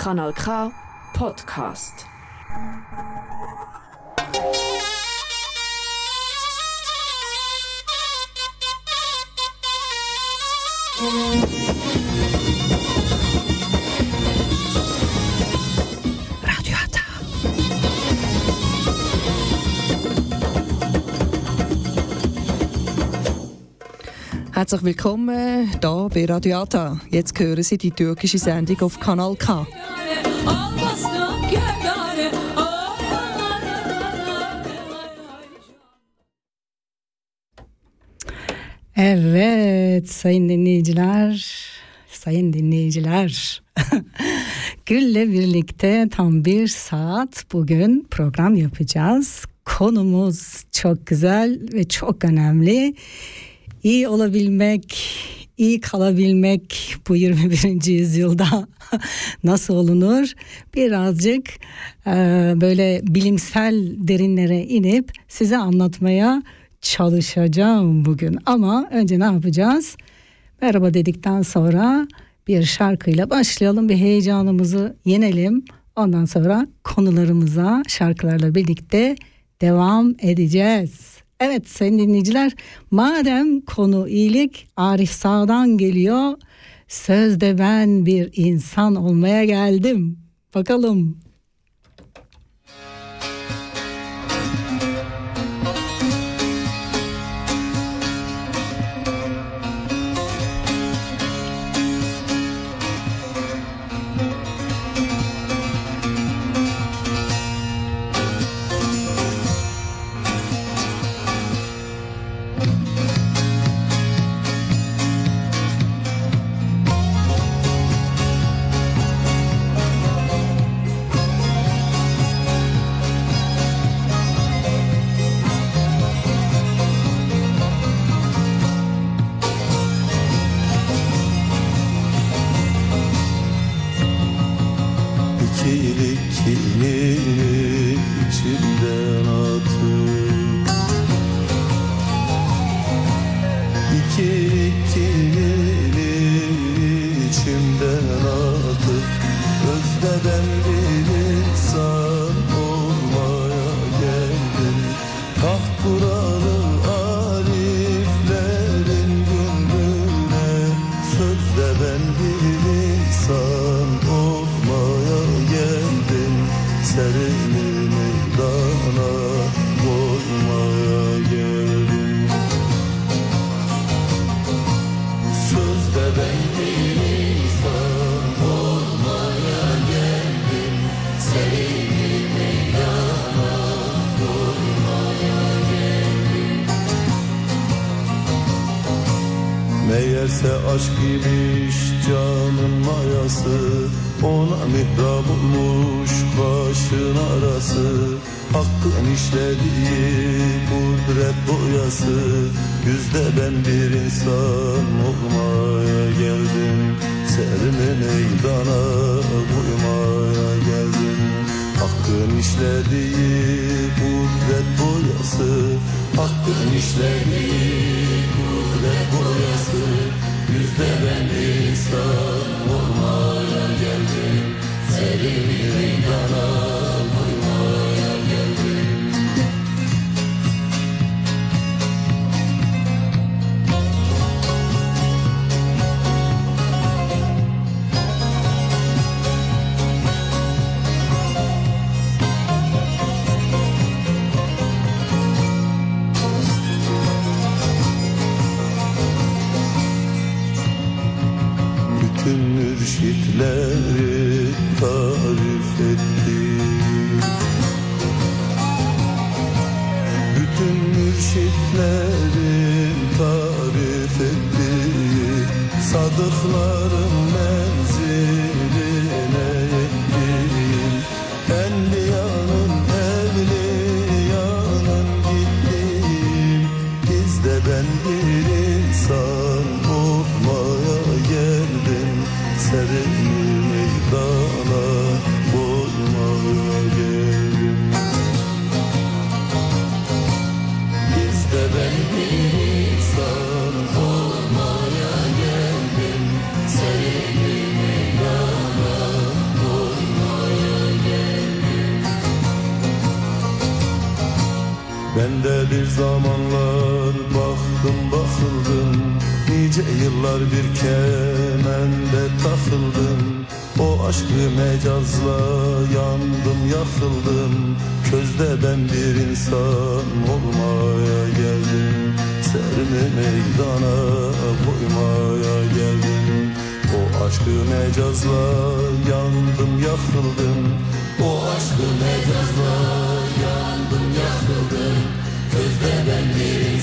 Kanal K Podcast. Radio Hata. Herzlich willkommen hier bei Radio Hata. Jetzt hören Sie die türkische Sendung auf Kanal K. Evet sayın dinleyiciler, sayın dinleyiciler. Gül'le birlikte tam bir saat bugün program yapacağız. Konumuz çok güzel ve çok önemli. İyi olabilmek, iyi kalabilmek bu 21. yüzyılda nasıl olunur? Birazcık e, böyle bilimsel derinlere inip size anlatmaya çalışacağım bugün. Ama önce ne yapacağız? Merhaba dedikten sonra bir şarkıyla başlayalım. Bir heyecanımızı yenelim. Ondan sonra konularımıza şarkılarla birlikte devam edeceğiz. Evet sayın dinleyiciler madem konu iyilik Arif Sağ'dan geliyor. Sözde ben bir insan olmaya geldim. Bakalım. Ben bir insan olmaya geldim. Serimi meydana koymaya geldim. Hakkın işlediği yakıldım Közde ben bir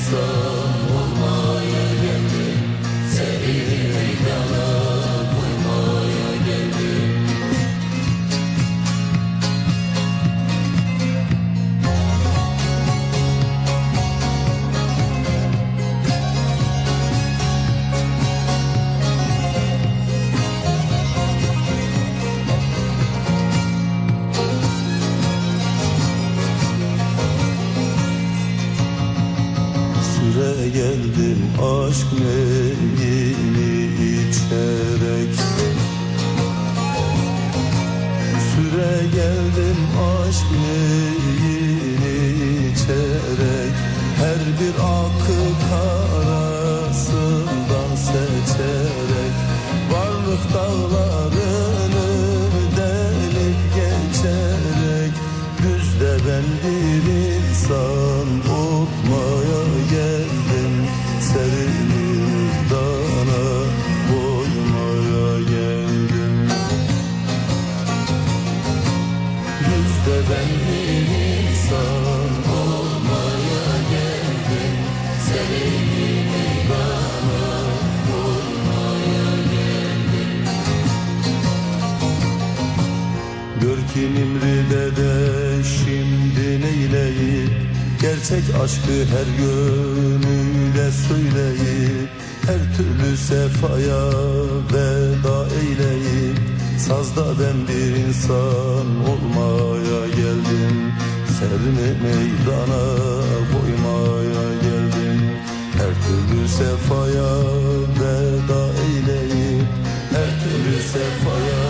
sefaya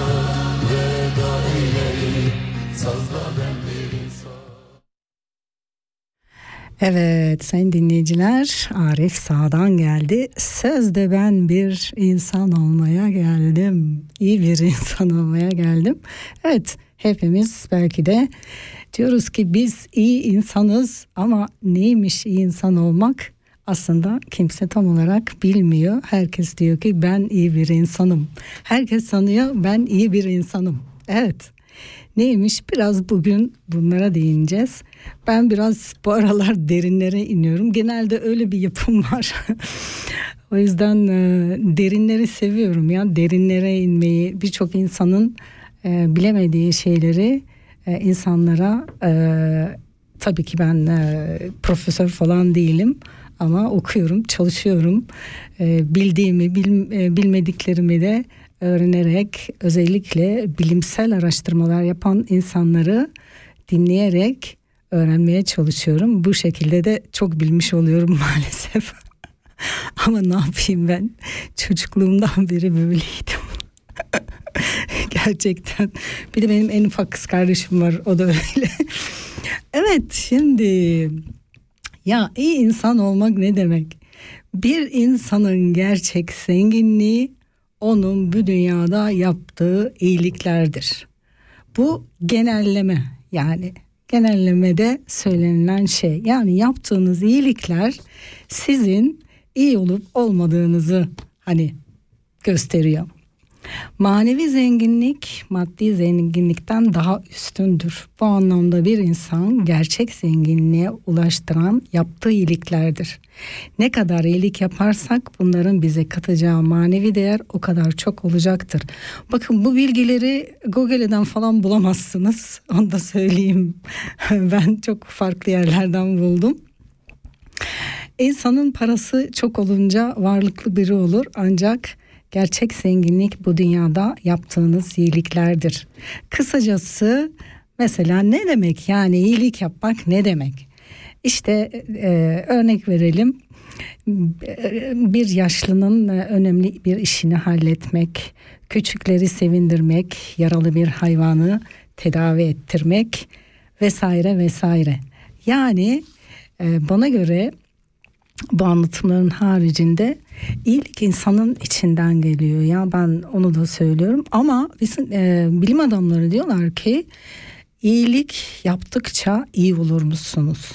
veda eyleyip Sazda ben bir Evet sayın dinleyiciler Arif Sağ'dan geldi. Sözde ben bir insan olmaya geldim. İyi bir insan olmaya geldim. Evet hepimiz belki de diyoruz ki biz iyi insanız ama neymiş iyi insan olmak? Aslında kimse tam olarak bilmiyor. Herkes diyor ki ben iyi bir insanım. Herkes sanıyor ben iyi bir insanım. Evet. Neymiş biraz bugün bunlara değineceğiz. Ben biraz bu aralar derinlere iniyorum. Genelde öyle bir yapım var. o yüzden e, derinleri seviyorum ya. Derinlere inmeyi birçok insanın e, bilemediği şeyleri e, insanlara e, tabii ki ben e, profesör falan değilim ama okuyorum, çalışıyorum. E, bildiğimi, bil, e, bilmediklerimi de öğrenerek özellikle bilimsel araştırmalar yapan insanları dinleyerek öğrenmeye çalışıyorum. Bu şekilde de çok bilmiş oluyorum maalesef. Ama ne yapayım ben çocukluğumdan beri böyleydim. Gerçekten. Bir de benim en ufak kız kardeşim var o da öyle. evet şimdi ya iyi insan olmak ne demek? Bir insanın gerçek zenginliği onun bu dünyada yaptığı iyiliklerdir. Bu genelleme yani genellemede söylenilen şey. Yani yaptığınız iyilikler sizin iyi olup olmadığınızı hani gösteriyor. Manevi zenginlik maddi zenginlikten daha üstündür. Bu anlamda bir insan gerçek zenginliğe ulaştıran yaptığı iyiliklerdir. Ne kadar iyilik yaparsak bunların bize katacağı manevi değer o kadar çok olacaktır. Bakın bu bilgileri Google'den falan bulamazsınız. Onu da söyleyeyim. ben çok farklı yerlerden buldum. İnsanın parası çok olunca varlıklı biri olur ancak gerçek zenginlik bu dünyada yaptığınız iyiliklerdir. Kısacası mesela ne demek yani iyilik yapmak ne demek? İşte e, örnek verelim bir yaşlının önemli bir işini halletmek, küçükleri sevindirmek, yaralı bir hayvanı tedavi ettirmek vesaire vesaire. Yani e, bana göre bu anlatımların haricinde iyilik insanın içinden geliyor ya ben onu da söylüyorum ama bizim e, bilim adamları diyorlar ki iyilik yaptıkça iyi olur musunuz?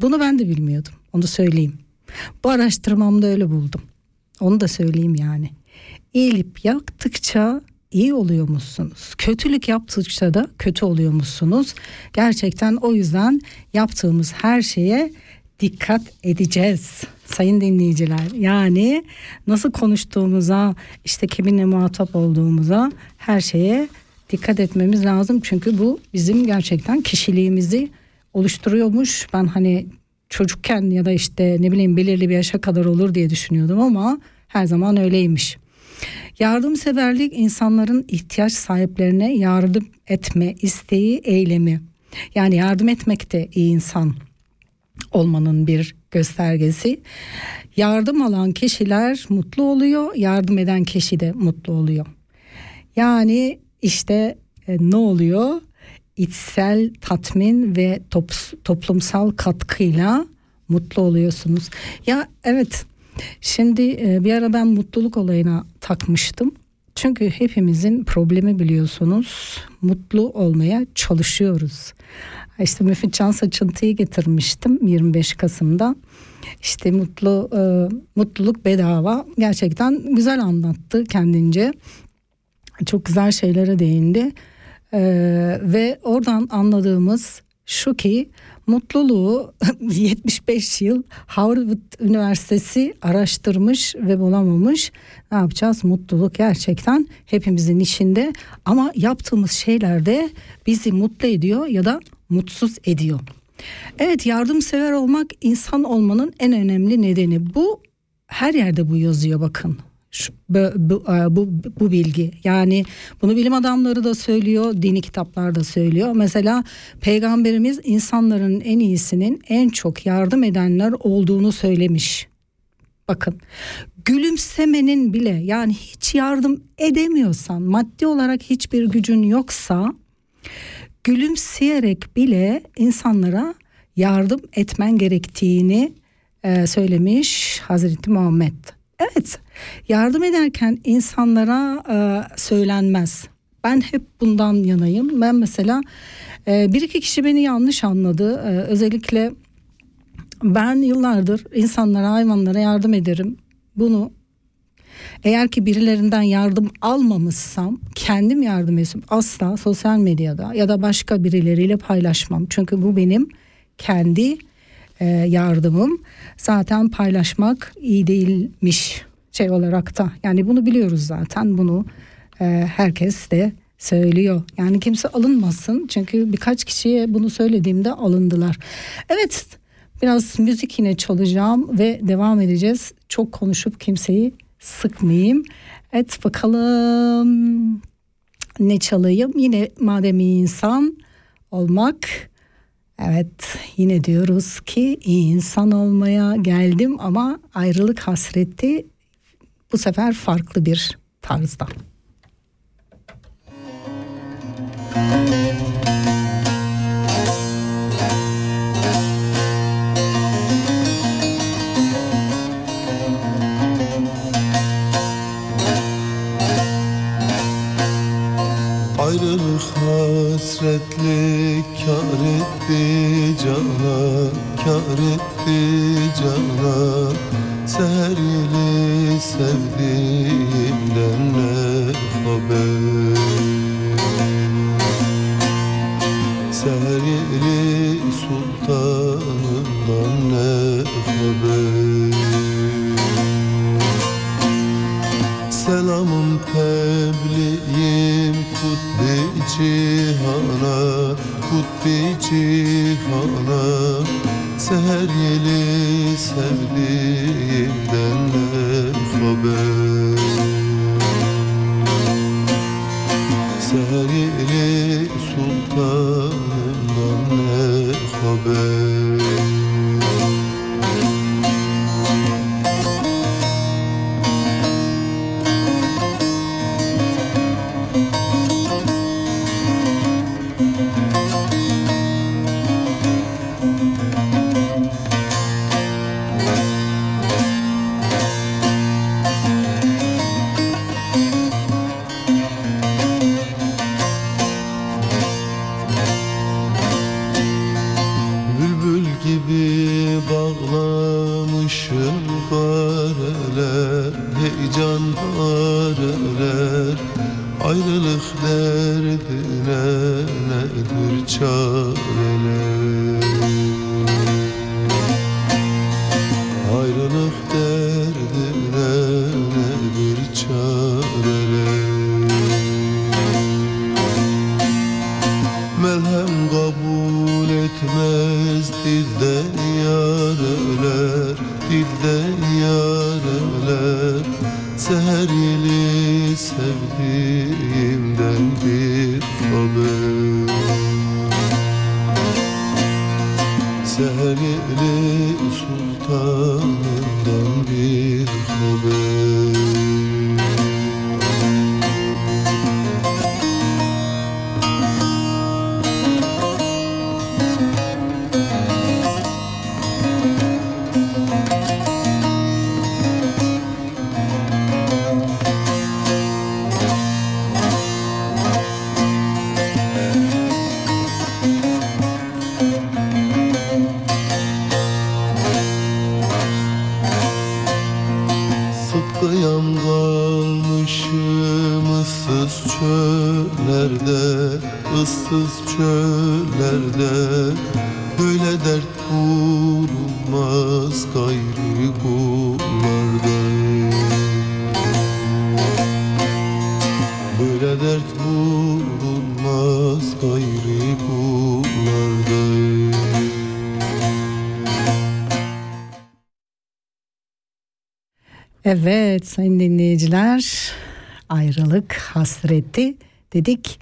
Bunu ben de bilmiyordum onu söyleyeyim. Bu araştırmamda öyle buldum. Onu da söyleyeyim yani. İyilik yaptıkça iyi oluyor musunuz? Kötülük yaptıkça da kötü oluyor musunuz? Gerçekten o yüzden yaptığımız her şeye dikkat edeceğiz sayın dinleyiciler. Yani nasıl konuştuğumuza, işte kiminle muhatap olduğumuza her şeye dikkat etmemiz lazım. Çünkü bu bizim gerçekten kişiliğimizi oluşturuyormuş. Ben hani çocukken ya da işte ne bileyim belirli bir yaşa kadar olur diye düşünüyordum ama her zaman öyleymiş. Yardımseverlik insanların ihtiyaç sahiplerine yardım etme isteği, eylemi. Yani yardım etmek de iyi insan olmanın bir göstergesi. Yardım alan kişiler mutlu oluyor, yardım eden kişi de mutlu oluyor. Yani işte e, ne oluyor? İçsel tatmin ve top, toplumsal katkıyla mutlu oluyorsunuz. Ya evet şimdi e, bir ara ben mutluluk olayına takmıştım. Çünkü hepimizin problemi biliyorsunuz mutlu olmaya çalışıyoruz. İşte Müfit Can Saçıntı'yı getirmiştim 25 Kasım'da. İşte mutlu e, mutluluk bedava gerçekten güzel anlattı kendince. Çok güzel şeylere değindi. E, ve oradan anladığımız şu ki mutluluğu 75 yıl Harvard Üniversitesi araştırmış ve bulamamış. Ne yapacağız? Mutluluk gerçekten hepimizin içinde ama yaptığımız şeyler de bizi mutlu ediyor ya da mutsuz ediyor. Evet yardımsever olmak insan olmanın en önemli nedeni. Bu her yerde bu yazıyor bakın. Şu, bu, e, bu, bu bilgi. Yani bunu bilim adamları da söylüyor dini kitaplar da söylüyor. Mesela peygamberimiz insanların en iyisinin en çok yardım edenler olduğunu söylemiş. Bakın gülümsemenin bile yani hiç yardım edemiyorsan maddi olarak hiçbir gücün yoksa gülümseyerek bile insanlara yardım etmen gerektiğini e, söylemiş Hazreti Muhammed. Evet yardım ederken insanlara e, söylenmez. Ben hep bundan yanayım. Ben mesela e, bir iki kişi beni yanlış anladı. E, özellikle ben yıllardır insanlara hayvanlara yardım ederim. Bunu eğer ki birilerinden yardım almamışsam kendim yardım etsim asla sosyal medyada ya da başka birileriyle paylaşmam. Çünkü bu benim kendi yardımım. Zaten paylaşmak iyi değilmiş şey olarak da. Yani bunu biliyoruz zaten. Bunu e, herkes de söylüyor. Yani kimse alınmasın. Çünkü birkaç kişiye bunu söylediğimde alındılar. Evet biraz müzik yine çalacağım ve devam edeceğiz. Çok konuşup kimseyi sıkmayayım. Evet bakalım ne çalayım. Yine madem insan olmak. Evet yine diyoruz ki iyi insan olmaya geldim ama ayrılık hasreti bu sefer farklı bir tarzda. Müzik hasretlik kar etti cana Kar etti cana Seher yeli sevdiğimden ne haber said bulunmaz gayrı kullarda Böyle dert bulunmaz gayrı kullarda Evet sayın dinleyiciler ayrılık hasreti dedik.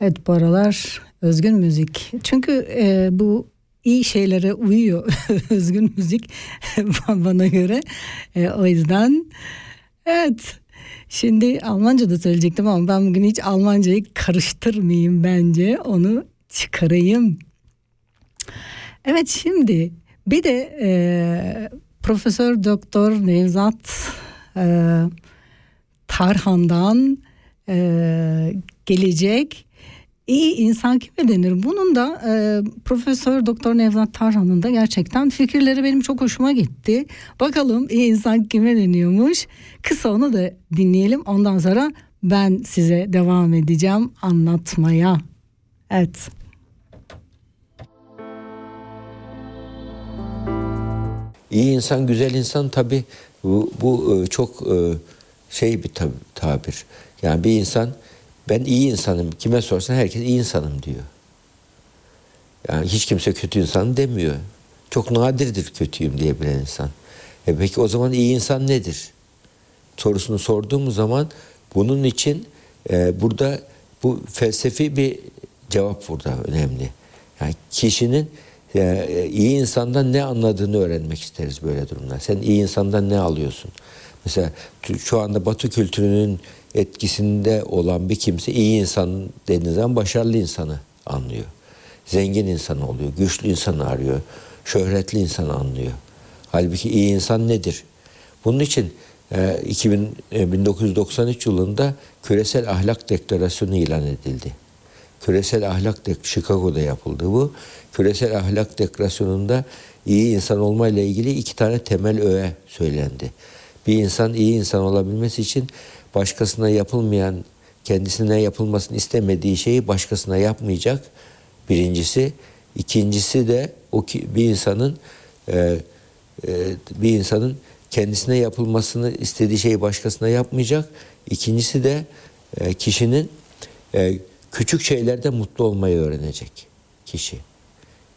Evet bu aralar özgün müzik. Çünkü e, bu iyi şeylere uyuyor özgün müzik bana göre. E, o yüzden evet şimdi Almanca da söyleyecektim ama ben bugün hiç Almancayı karıştırmayayım bence onu çıkarayım. Evet şimdi bir de e, Profesör Doktor Nevzat e, Tarhan'dan e, gelecek iyi insan kime denir? Bunun da e, Profesör Doktor Nevzat Tarhan'ın da gerçekten fikirleri benim çok hoşuma gitti. Bakalım iyi insan kime deniyormuş? Kısa onu da dinleyelim. Ondan sonra ben size devam edeceğim anlatmaya. Evet. İyi insan, güzel insan tabi bu, bu e, çok e, şey bir tab- tabir. Yani bir insan ben iyi insanım kime sorsan herkes iyi insanım diyor. Yani hiç kimse kötü insan demiyor. Çok nadirdir kötüyüm diyebilen insan. E peki o zaman iyi insan nedir? Sorusunu sorduğumuz zaman bunun için e, burada bu felsefi bir cevap burada önemli. Yani kişinin e, iyi insandan ne anladığını öğrenmek isteriz böyle durumda. Sen iyi insandan ne alıyorsun? Mesela şu anda Batı kültürünün etkisinde olan bir kimse iyi insan zaman başarılı insanı anlıyor. Zengin insan oluyor, güçlü insanı arıyor, şöhretli insanı anlıyor. Halbuki iyi insan nedir? Bunun için 2000, 1993 yılında Küresel Ahlak Deklarasyonu ilan edildi. Küresel Ahlak Dek Chicago'da yapıldı bu. Küresel Ahlak Deklarasyonunda iyi insan olma ile ilgili iki tane temel öğe söylendi. Bir insan iyi insan olabilmesi için başkasına yapılmayan, kendisine yapılmasını istemediği şeyi başkasına yapmayacak. Birincisi, ikincisi de o ki bir insanın e, e, bir insanın kendisine yapılmasını istediği şeyi başkasına yapmayacak. İkincisi de e, kişinin e, küçük şeylerde mutlu olmayı öğrenecek kişi.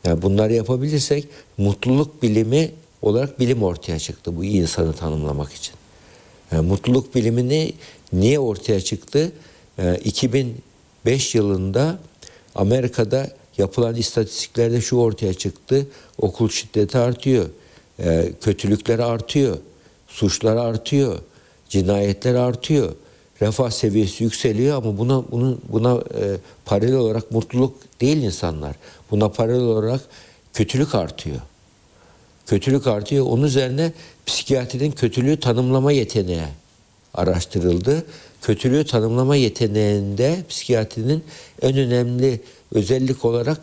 Yani bunları yapabilirsek mutluluk bilimi olarak bilim ortaya çıktı bu insanı tanımlamak için. Yani mutluluk bilimini niye ortaya çıktı? Ee, 2005 yılında Amerika'da yapılan istatistiklerde şu ortaya çıktı. Okul şiddeti artıyor. Ee, kötülükler artıyor. Suçlar artıyor. Cinayetler artıyor. Refah seviyesi yükseliyor ama buna bunun buna e, paralel olarak mutluluk değil insanlar. Buna paralel olarak kötülük artıyor. Kötülük artıyor. Onun üzerine psikiyatrinin kötülüğü tanımlama yeteneği araştırıldı. Kötülüğü tanımlama yeteneğinde psikiyatrinin en önemli özellik olarak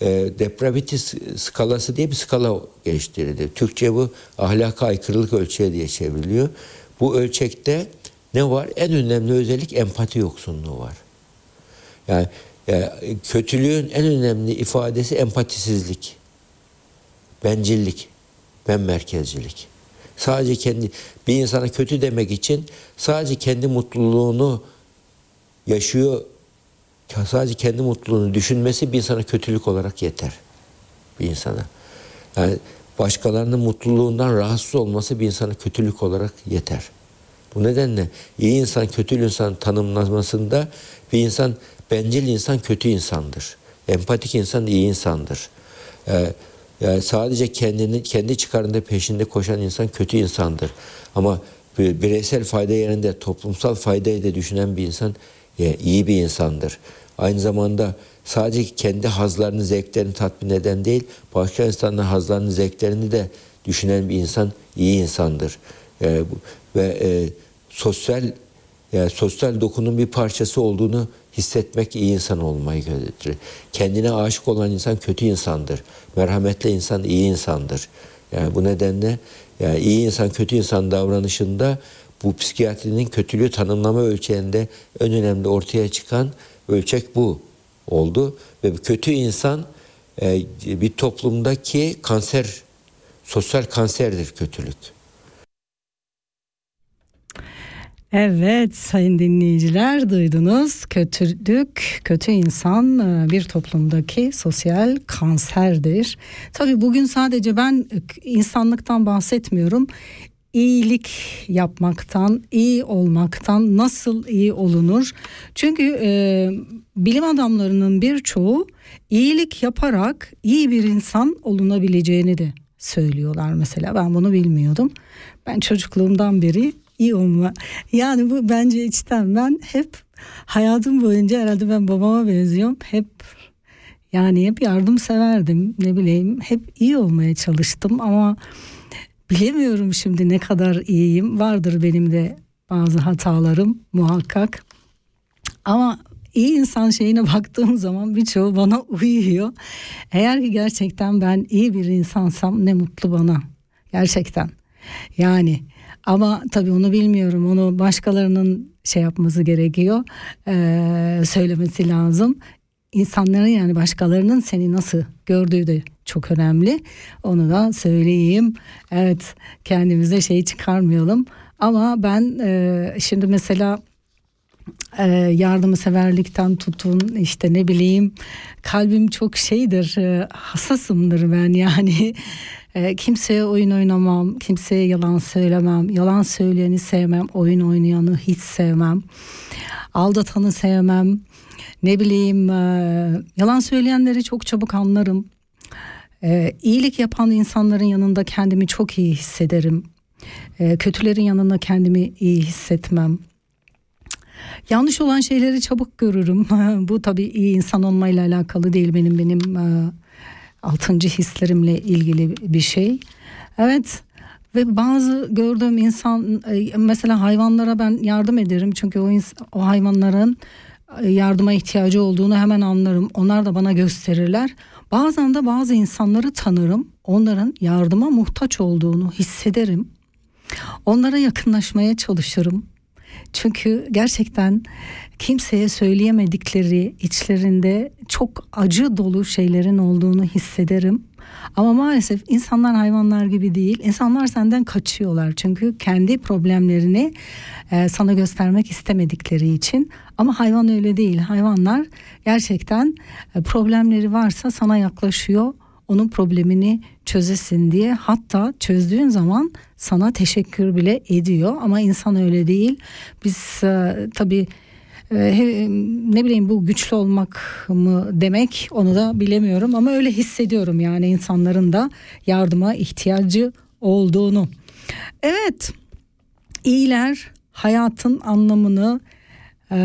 e, depravity skalası diye bir skala geliştirildi. Türkçe bu ahlaka aykırılık ölçeği diye çevriliyor. Bu ölçekte ne var? En önemli özellik empati yoksunluğu var. Yani, yani kötülüğün en önemli ifadesi empatisizlik, bencillik, ben merkezcilik. Sadece kendi bir insana kötü demek için sadece kendi mutluluğunu yaşıyor sadece kendi mutluluğunu düşünmesi bir insana kötülük olarak yeter. Bir insana. Yani başkalarının mutluluğundan rahatsız olması bir insana kötülük olarak yeter. Bu nedenle iyi insan kötü insan tanımlamasında bir insan bencil insan kötü insandır. Empatik insan iyi insandır. Ee, yani sadece kendini kendi çıkarında peşinde koşan insan kötü insandır. Ama bireysel fayda yerinde toplumsal faydayı da düşünen bir insan iyi bir insandır. Aynı zamanda sadece kendi hazlarını, zevklerini tatmin eden değil, başka insanların hazlarını, zevklerini de düşünen bir insan iyi insandır. E, ve e, sosyal yani sosyal dokunun bir parçası olduğunu hissetmek iyi insan olmayı gösterir. Kendine aşık olan insan kötü insandır. Merhametli insan iyi insandır. Yani bu nedenle yani iyi insan kötü insan davranışında bu psikiyatrinin kötülüğü tanımlama ölçeğinde en önemli ortaya çıkan ölçek bu oldu ve kötü insan e, bir toplumdaki kanser, sosyal kanserdir kötülük. Evet sayın dinleyiciler duydunuz kötülük kötü insan e, bir toplumdaki sosyal kanserdir. Tabi bugün sadece ben insanlıktan bahsetmiyorum iyilik yapmaktan, iyi olmaktan nasıl iyi olunur? Çünkü e, bilim adamlarının birçoğu iyilik yaparak iyi bir insan olunabileceğini de söylüyorlar mesela. Ben bunu bilmiyordum. Ben çocukluğumdan beri iyi olma. Yani bu bence içten ben hep hayatım boyunca herhalde ben babama benziyorum. Hep yani hep yardım severdim ne bileyim hep iyi olmaya çalıştım ama bilemiyorum şimdi ne kadar iyiyim. Vardır benim de bazı hatalarım muhakkak. Ama iyi insan şeyine baktığım zaman birçoğu bana uyuyor. Eğer ki gerçekten ben iyi bir insansam ne mutlu bana. Gerçekten. Yani ama tabii onu bilmiyorum. Onu başkalarının şey yapması gerekiyor. Ee, söylemesi lazım. İnsanların yani başkalarının seni nasıl gördüğü de çok önemli. Onu da söyleyeyim. Evet kendimize şey çıkarmayalım. Ama ben e, şimdi mesela e, yardımseverlikten tutun işte ne bileyim kalbim çok şeydir e, hassasımdır ben yani e, kimseye oyun oynamam kimseye yalan söylemem yalan söyleyeni sevmem oyun oynayanı hiç sevmem aldatanı sevmem. Ne bileyim e, yalan söyleyenleri çok çabuk anlarım. E, iyilik yapan insanların yanında kendimi çok iyi hissederim. E, kötülerin yanında kendimi iyi hissetmem. Yanlış olan şeyleri çabuk görürüm. Bu tabii iyi insan olmayla alakalı değil benim benim e, altıncı hislerimle ilgili bir şey. Evet ve bazı gördüğüm insan e, mesela hayvanlara ben yardım ederim çünkü o, o hayvanların e, yardıma ihtiyacı olduğunu hemen anlarım. Onlar da bana gösterirler. Bazen de bazı insanları tanırım. Onların yardıma muhtaç olduğunu hissederim. Onlara yakınlaşmaya çalışırım. Çünkü gerçekten kimseye söyleyemedikleri içlerinde çok acı dolu şeylerin olduğunu hissederim. Ama maalesef insanlar hayvanlar gibi değil. İnsanlar senden kaçıyorlar. Çünkü kendi problemlerini e, sana göstermek istemedikleri için. Ama hayvan öyle değil. Hayvanlar gerçekten e, problemleri varsa sana yaklaşıyor. Onun problemini çözesin diye. Hatta çözdüğün zaman sana teşekkür bile ediyor. Ama insan öyle değil. Biz e, tabii ne bileyim bu güçlü olmak mı demek onu da bilemiyorum ama öyle hissediyorum yani insanların da yardıma ihtiyacı olduğunu. Evet iyiler hayatın anlamını ee,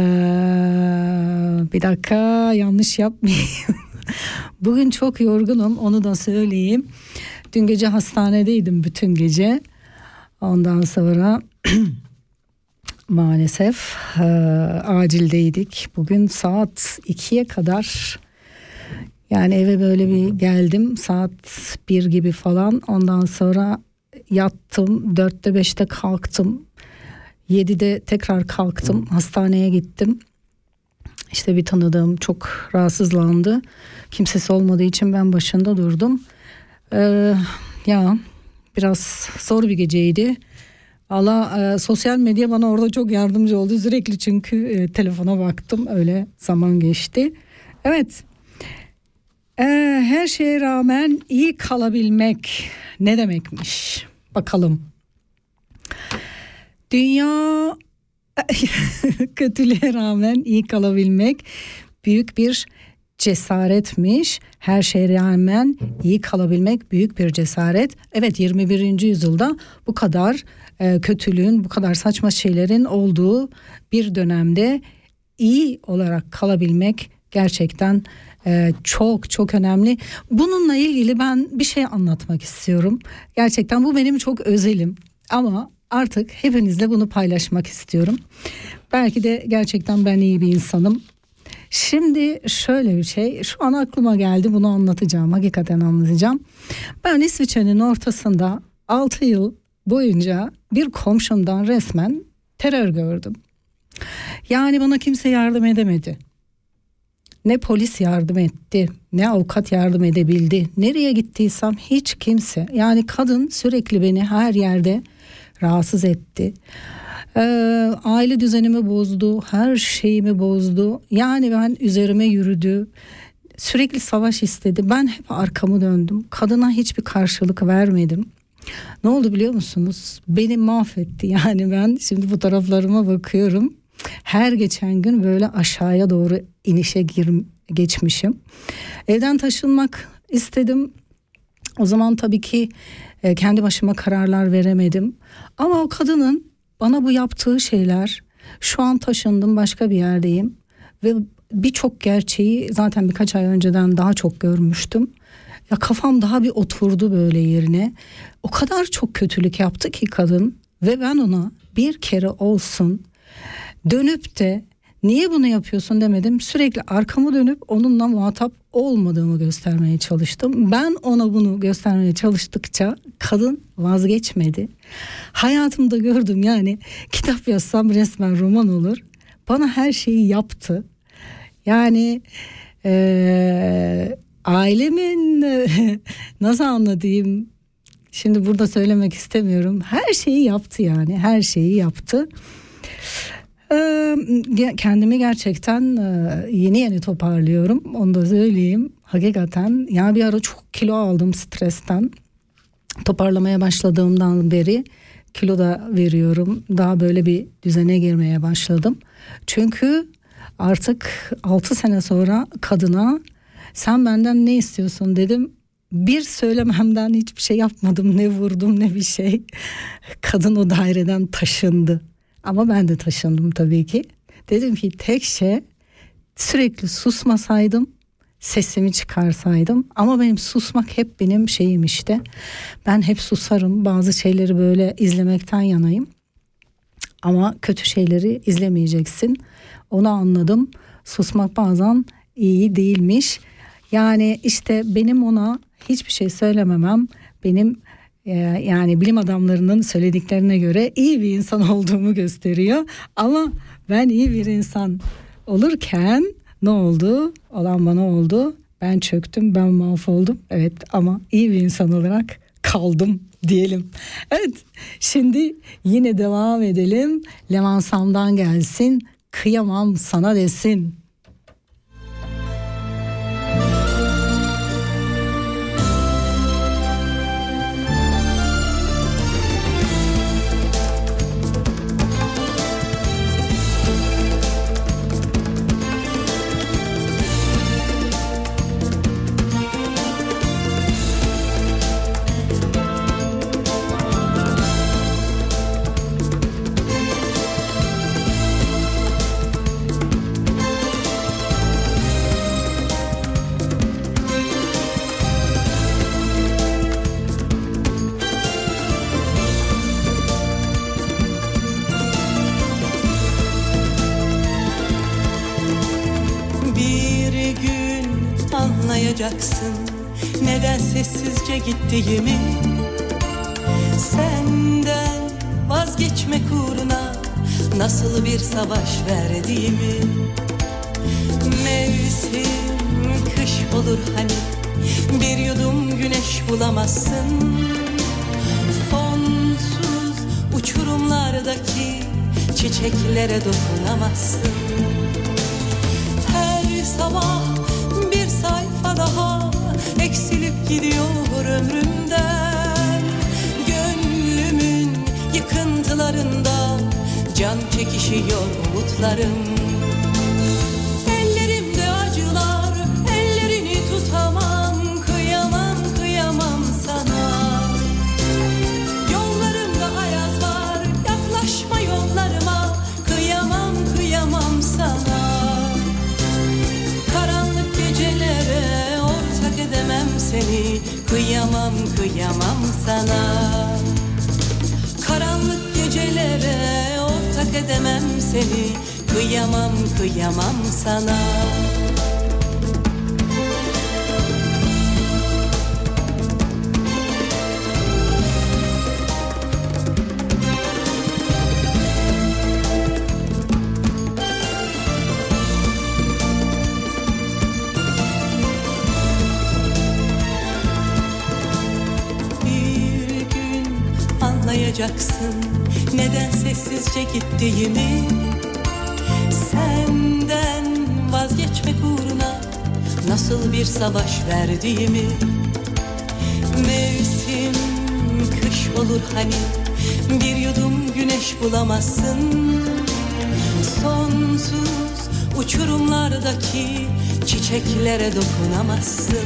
bir dakika yanlış yapmayayım. Bugün çok yorgunum onu da söyleyeyim. Dün gece hastanedeydim bütün gece. Ondan sonra maalesef e, acildeydik. Bugün saat 2'ye kadar yani eve böyle bir geldim saat 1 gibi falan ondan sonra yattım 4'te 5'te kalktım. 7'de tekrar kalktım. Hastaneye gittim. İşte bir tanıdığım çok rahatsızlandı. Kimsesi olmadığı için ben başında durdum. Ee, ya biraz zor bir geceydi. Allah e, sosyal medya bana orada çok yardımcı oldu. Sürekli çünkü e, telefona baktım. Öyle zaman geçti. Evet. Ee, her şeye rağmen iyi kalabilmek ne demekmiş? Bakalım. Dünya kötülüğe rağmen iyi kalabilmek büyük bir cesaretmiş. Her şeye rağmen iyi kalabilmek büyük bir cesaret. Evet 21. yüzyılda bu kadar e, kötülüğün, bu kadar saçma şeylerin olduğu bir dönemde iyi olarak kalabilmek gerçekten e, çok çok önemli. Bununla ilgili ben bir şey anlatmak istiyorum. Gerçekten bu benim çok özelim ama artık hepinizle bunu paylaşmak istiyorum. Belki de gerçekten ben iyi bir insanım. Şimdi şöyle bir şey şu an aklıma geldi bunu anlatacağım hakikaten anlatacağım. Ben İsviçre'nin ortasında 6 yıl boyunca bir komşumdan resmen terör gördüm. Yani bana kimse yardım edemedi. Ne polis yardım etti, ne avukat yardım edebildi. Nereye gittiysem hiç kimse. Yani kadın sürekli beni her yerde rahatsız etti. Ee, aile düzenimi bozdu, her şeyimi bozdu. Yani ben üzerime yürüdü. Sürekli savaş istedi. Ben hep arkamı döndüm. Kadına hiçbir karşılık vermedim. Ne oldu biliyor musunuz? Beni mahvetti. Yani ben şimdi fotoğraflarıma bakıyorum. Her geçen gün böyle aşağıya doğru inişe gir, geçmişim. Evden taşınmak istedim. O zaman tabii ki e, kendi başıma kararlar veremedim. Ama o kadının bana bu yaptığı şeyler şu an taşındım başka bir yerdeyim ve birçok gerçeği zaten birkaç ay önceden daha çok görmüştüm. Ya kafam daha bir oturdu böyle yerine. O kadar çok kötülük yaptı ki kadın ve ben ona bir kere olsun dönüp de niye bunu yapıyorsun demedim. Sürekli arkamı dönüp onunla muhatap olmadığımı göstermeye çalıştım. Ben ona bunu göstermeye çalıştıkça kadın vazgeçmedi. Hayatımda gördüm yani kitap yazsam resmen roman olur. Bana her şeyi yaptı. Yani e, ailemin nasıl anlatayım şimdi burada söylemek istemiyorum. Her şeyi yaptı yani her şeyi yaptı. Kendimi gerçekten yeni yeni toparlıyorum. Onu da söyleyeyim. Hakikaten ya bir ara çok kilo aldım stresten. Toparlamaya başladığımdan beri kilo da veriyorum. Daha böyle bir düzene girmeye başladım. Çünkü artık 6 sene sonra kadına sen benden ne istiyorsun dedim. Bir söylememden hiçbir şey yapmadım. Ne vurdum ne bir şey. Kadın o daireden taşındı. Ama ben de taşındım tabii ki. Dedim ki tek şey sürekli susmasaydım sesimi çıkarsaydım ama benim susmak hep benim şeyim işte. Ben hep susarım. Bazı şeyleri böyle izlemekten yanayım. Ama kötü şeyleri izlemeyeceksin. Onu anladım. Susmak bazen iyi değilmiş. Yani işte benim ona hiçbir şey söylememem benim ee, yani bilim adamlarının söylediklerine göre iyi bir insan olduğumu gösteriyor. Ama ben iyi bir insan olurken ne oldu? Olan bana oldu. Ben çöktüm, ben mahvoldum. Evet ama iyi bir insan olarak kaldım diyelim. Evet şimdi yine devam edelim. Levan Sam'dan gelsin. Kıyamam sana desin. Anlayacaksın Neden sessizce gittiğimi. Senden vazgeçmek uğruna Nasıl bir savaş verdiğimi. Mevsim kış olur hani Bir yudum güneş bulamazsın. Sonsuz uçurumlardaki Çiçeklere dokunamazsın. Her sabah Eksilip gidiyor ömrümden. Gönlümün yıkıntılarında Can çekişiyor umutlarım sana. Karanlık gecelere ortak edemem seni. Kıyamam kıyamam sana anlayacaksın neden sessizce gittiğimi. Senden vazgeçmek uğruna nasıl bir savaş verdiğimi. Mevsim kış olur hani bir yudum güneş bulamazsın. Sonsuz uçurumlardaki çiçeklere dokunamazsın.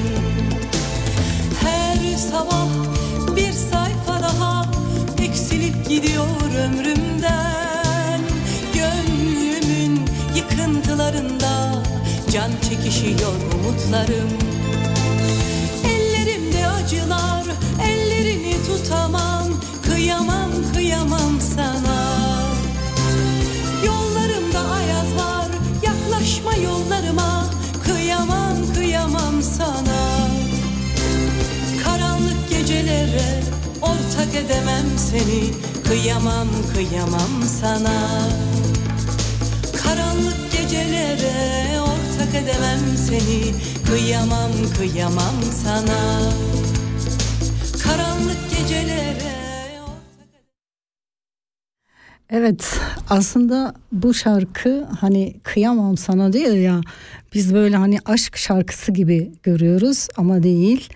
Her sabah gidiyor ömrümden. Gönlümün yıkıntılarında can çekişiyor umutlarım. Ellerimde acılar, ellerini tutamam. Kıyamam, kıyamam sana. Yollarımda ayaz var, yaklaşma yollarıma. Kıyamam, kıyamam sana. Karanlık gecelere ortak edemem seni Kıyamam kıyamam sana. Karanlık gecelere ortak edemem seni. Kıyamam kıyamam sana. Karanlık gecelere Evet aslında bu şarkı hani kıyamam sana diyor ya biz böyle hani aşk şarkısı gibi görüyoruz ama değil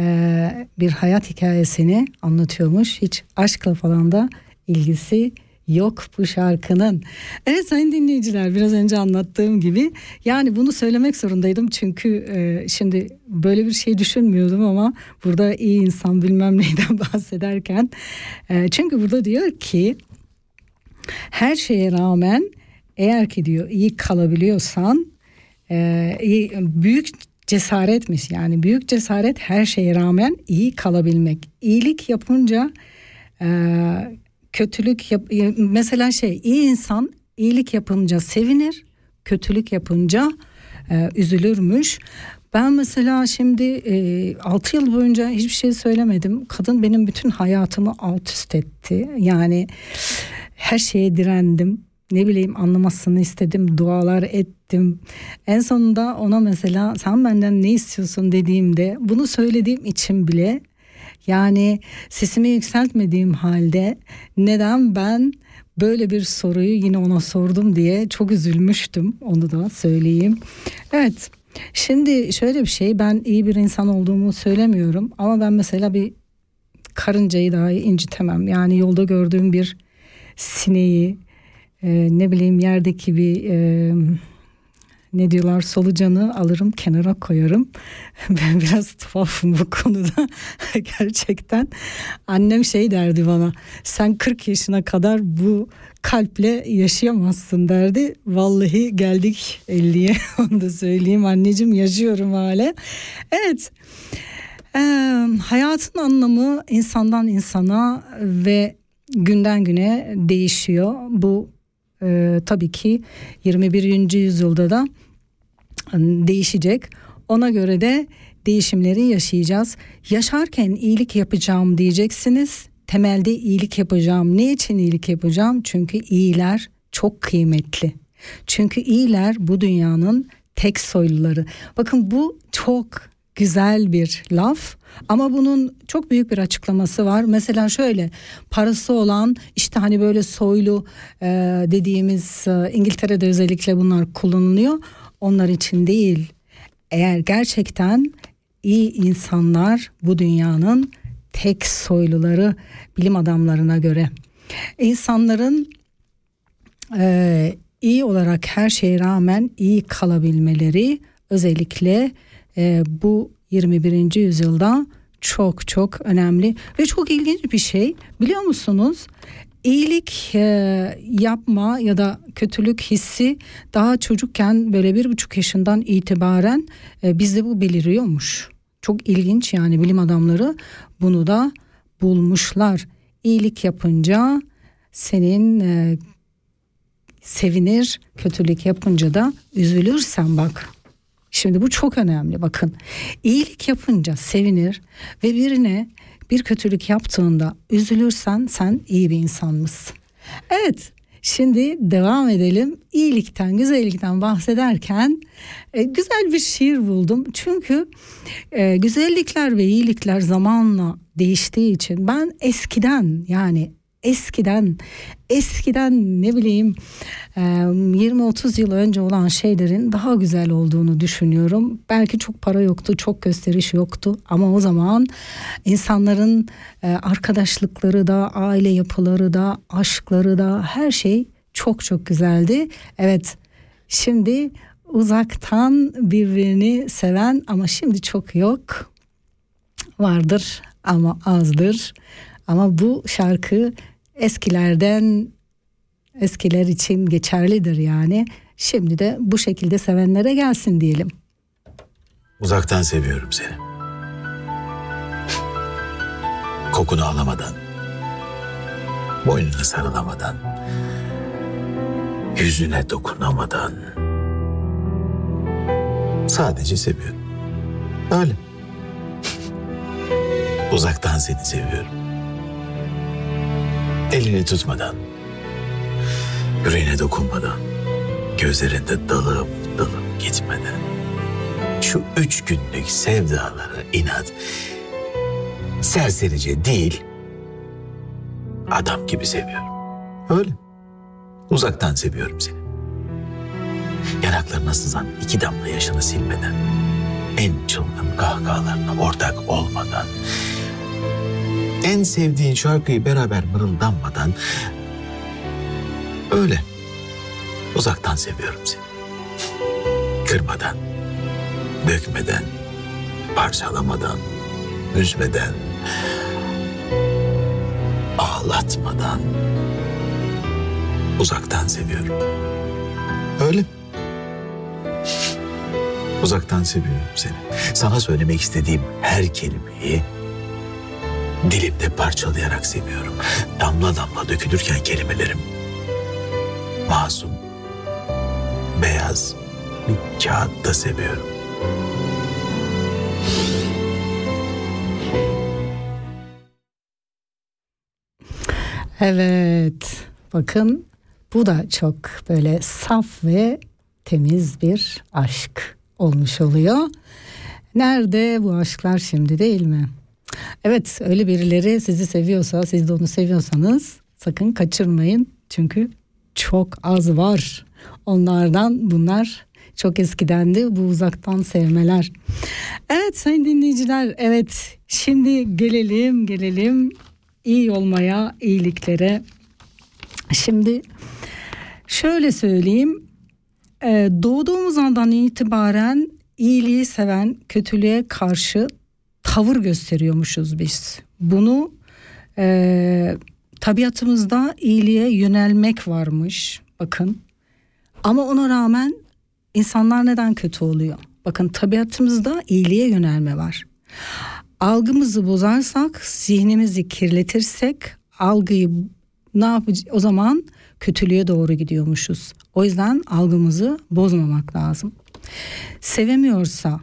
Ee, bir hayat hikayesini anlatıyormuş hiç aşkla falan da ilgisi yok bu şarkının. Evet sayın dinleyiciler biraz önce anlattığım gibi yani bunu söylemek zorundaydım çünkü e, şimdi böyle bir şey düşünmüyordum ama burada iyi insan bilmem neyden bahsederken e, çünkü burada diyor ki her şeye rağmen eğer ki diyor iyi kalabiliyorsan e, iyi, büyük cesaretmiş yani büyük cesaret her şeye rağmen iyi kalabilmek. İyilik yapınca e, kötülük yap, mesela şey iyi insan iyilik yapınca sevinir, kötülük yapınca e, üzülürmüş. Ben mesela şimdi e, 6 yıl boyunca hiçbir şey söylemedim. Kadın benim bütün hayatımı alt üst etti. Yani her şeye direndim. Ne bileyim anlamasını istedim, dualar ettim. En sonunda ona mesela sen benden ne istiyorsun dediğimde bunu söylediğim için bile yani sesimi yükseltmediğim halde neden ben böyle bir soruyu yine ona sordum diye çok üzülmüştüm onu da söyleyeyim. Evet şimdi şöyle bir şey ben iyi bir insan olduğumu söylemiyorum ama ben mesela bir karıncayı dahi incitemem. Yani yolda gördüğüm bir sineği e, ne bileyim yerdeki bir e, ne diyorlar solucanı alırım kenara koyarım. Ben biraz tuhafım bu konuda gerçekten. Annem şey derdi bana sen 40 yaşına kadar bu kalple yaşayamazsın derdi. Vallahi geldik 50'ye onu da söyleyeyim anneciğim yaşıyorum hala. Evet ee, hayatın anlamı insandan insana ve günden güne değişiyor. Bu e, tabii ki 21. yüzyılda da değişecek. Ona göre de değişimleri yaşayacağız. Yaşarken iyilik yapacağım diyeceksiniz. Temelde iyilik yapacağım. Ne için iyilik yapacağım? Çünkü iyiler çok kıymetli. Çünkü iyiler bu dünyanın tek soyluları. Bakın bu çok güzel bir laf ama bunun çok büyük bir açıklaması var. Mesela şöyle parası olan işte hani böyle soylu e, dediğimiz e, İngiltere'de özellikle bunlar kullanılıyor. Onlar için değil. Eğer gerçekten iyi insanlar bu dünyanın tek soyluları bilim adamlarına göre. İnsanların e, iyi olarak her şeye rağmen iyi kalabilmeleri özellikle e, bu 21. yüzyılda çok çok önemli ve çok ilginç bir şey biliyor musunuz? İyilik e, yapma ya da kötülük hissi daha çocukken böyle bir buçuk yaşından itibaren e, bizde bu beliriyormuş. Çok ilginç yani bilim adamları bunu da bulmuşlar. İyilik yapınca senin e, sevinir, kötülük yapınca da üzülürsen bak. Şimdi bu çok önemli bakın. İyilik yapınca sevinir ve birine bir kötülük yaptığında üzülürsen sen iyi bir insan mısın? Evet şimdi devam edelim. İyilikten, güzellikten bahsederken e, güzel bir şiir buldum. Çünkü e, güzellikler ve iyilikler zamanla değiştiği için ben eskiden yani eskiden eskiden ne bileyim 20-30 yıl önce olan şeylerin daha güzel olduğunu düşünüyorum. Belki çok para yoktu, çok gösteriş yoktu ama o zaman insanların arkadaşlıkları da, aile yapıları da, aşkları da her şey çok çok güzeldi. Evet şimdi uzaktan birbirini seven ama şimdi çok yok. Vardır ama azdır. Ama bu şarkı eskilerden eskiler için geçerlidir yani. Şimdi de bu şekilde sevenlere gelsin diyelim. Uzaktan seviyorum seni. Kokunu alamadan, boynuna sarılamadan, yüzüne dokunamadan sadece seviyorum. Öyle. Uzaktan seni seviyorum. Elini tutmadan, yüreğine dokunmadan, gözlerinde dalıp dalıp gitmeden, şu üç günlük sevdaları inat, serserice değil, adam gibi seviyorum. Öyle. Uzaktan seviyorum seni. Yanaklarına sızan iki damla yaşını silmeden, en çılgın kahkahalarına ortak olmadan, en sevdiğin şarkıyı beraber mırıldanmadan öyle uzaktan seviyorum seni. Kırmadan, dökmeden, parçalamadan, üzmeden, ağlatmadan uzaktan seviyorum. Öyle. Uzaktan seviyorum seni. Sana söylemek istediğim her kelimeyi dilimde parçalayarak seviyorum. Damla damla dökülürken kelimelerim masum, beyaz bir kağıtta seviyorum. Evet bakın bu da çok böyle saf ve temiz bir aşk olmuş oluyor. Nerede bu aşklar şimdi değil mi? Evet öyle birileri sizi seviyorsa siz de onu seviyorsanız sakın kaçırmayın. Çünkü çok az var. Onlardan bunlar çok eskidendi bu uzaktan sevmeler. Evet sayın dinleyiciler evet şimdi gelelim gelelim iyi olmaya iyiliklere. Şimdi şöyle söyleyeyim e, doğduğumuz andan itibaren iyiliği seven kötülüğe karşı tavır gösteriyormuşuz biz. Bunu e, tabiatımızda iyiliğe yönelmek varmış. Bakın ama ona rağmen insanlar neden kötü oluyor? Bakın tabiatımızda iyiliğe yönelme var. Algımızı bozarsak, zihnimizi kirletirsek algıyı ne yapacağız? O zaman kötülüğe doğru gidiyormuşuz. O yüzden algımızı bozmamak lazım. Sevemiyorsa,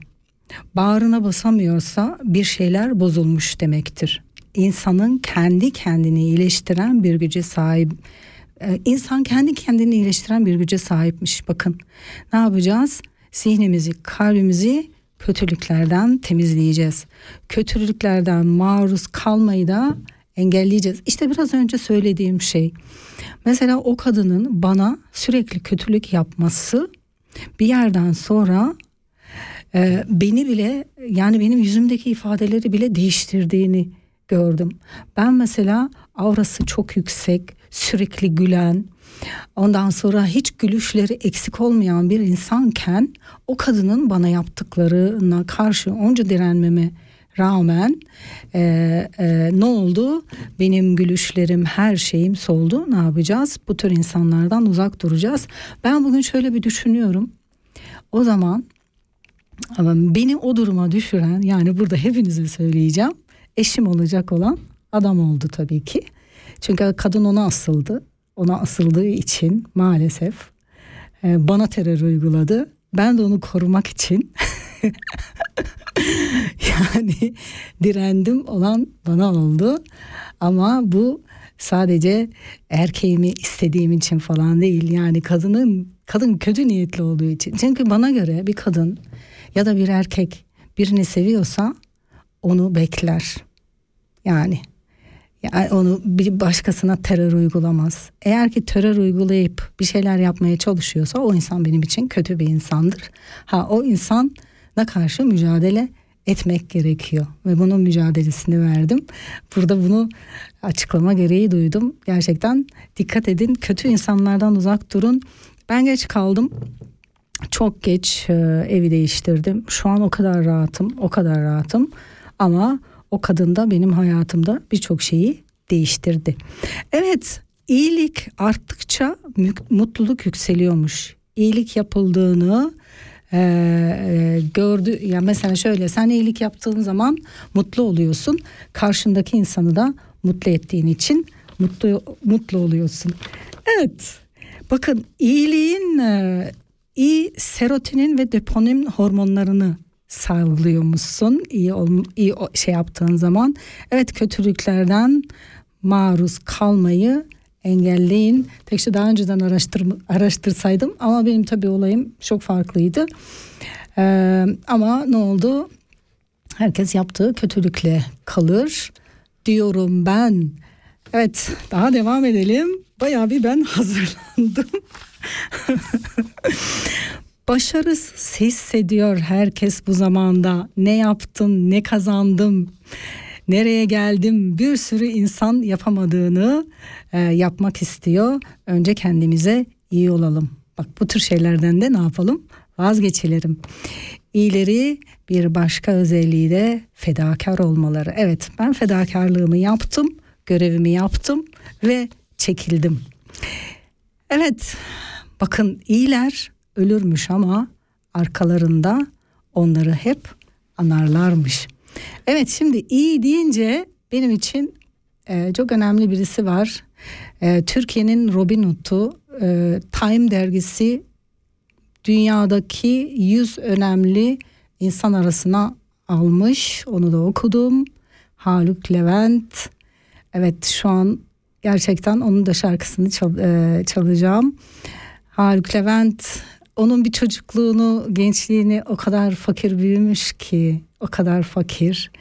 bağrına basamıyorsa bir şeyler bozulmuş demektir. İnsanın kendi kendini iyileştiren bir güce sahip e, insan kendi kendini iyileştiren bir güce sahipmiş. Bakın ne yapacağız? Zihnimizi, kalbimizi kötülüklerden temizleyeceğiz. Kötülüklerden maruz kalmayı da engelleyeceğiz. İşte biraz önce söylediğim şey. Mesela o kadının bana sürekli kötülük yapması bir yerden sonra e, beni bile yani benim yüzümdeki ifadeleri bile değiştirdiğini gördüm. Ben mesela aurası çok yüksek, sürekli gülen, ondan sonra hiç gülüşleri eksik olmayan bir insanken o kadının bana yaptıklarına karşı onca direnmeme rağmen e, e, ne oldu? Benim gülüşlerim, her şeyim soldu. Ne yapacağız? Bu tür insanlardan uzak duracağız. Ben bugün şöyle bir düşünüyorum. O zaman ama beni o duruma düşüren yani burada hepinize söyleyeceğim. Eşim olacak olan adam oldu tabii ki. Çünkü kadın ona asıldı. Ona asıldığı için maalesef e, bana terör uyguladı. Ben de onu korumak için yani direndim olan bana oldu. Ama bu sadece erkeğimi istediğim için falan değil. Yani kadının kadın kötü niyetli olduğu için. Çünkü bana göre bir kadın ya da bir erkek birini seviyorsa onu bekler. Yani yani onu bir başkasına terör uygulamaz. Eğer ki terör uygulayıp bir şeyler yapmaya çalışıyorsa o insan benim için kötü bir insandır. Ha o insana karşı mücadele etmek gerekiyor ve bunun mücadelesini verdim. Burada bunu açıklama gereği duydum. Gerçekten dikkat edin kötü insanlardan uzak durun. Ben geç kaldım. Çok geç e, evi değiştirdim. Şu an o kadar rahatım, o kadar rahatım. Ama o kadın da benim hayatımda birçok şeyi değiştirdi. Evet, iyilik arttıkça mutluluk yükseliyormuş. İyilik yapıldığını e, e, gördü ya mesela şöyle sen iyilik yaptığın zaman mutlu oluyorsun. Karşındaki insanı da mutlu ettiğin için mutlu mutlu oluyorsun. Evet. Bakın iyiliğin e, iyi serotonin ve dopamin hormonlarını salgılıyormuşsun iyi, ol, iyi şey yaptığın zaman. Evet kötülüklerden maruz kalmayı engelleyin. Tek şey daha önceden araştır, araştırsaydım ama benim tabii olayım çok farklıydı. Ee, ama ne oldu? Herkes yaptığı kötülükle kalır diyorum ben. Evet daha devam edelim. Bayağı bir ben hazırlandım. Başarısız hissediyor herkes bu zamanda. Ne yaptım, ne kazandım, nereye geldim bir sürü insan yapamadığını e, yapmak istiyor. Önce kendimize iyi olalım. Bak bu tür şeylerden de ne yapalım? Vazgeçelim. İyileri bir başka özelliği de fedakar olmaları. Evet ben fedakarlığımı yaptım, görevimi yaptım ve çekildim. Evet bakın iyiler ölürmüş ama arkalarında onları hep anarlarmış. Evet şimdi iyi deyince benim için e, çok önemli birisi var. E, Türkiye'nin Robin Hood'u e, Time dergisi dünyadaki 100 önemli insan arasına almış. Onu da okudum. Haluk Levent. Evet şu an gerçekten onun da şarkısını çal, e, çalacağım. Haluk Levent onun bir çocukluğunu, gençliğini o kadar fakir büyümüş ki, o kadar fakir.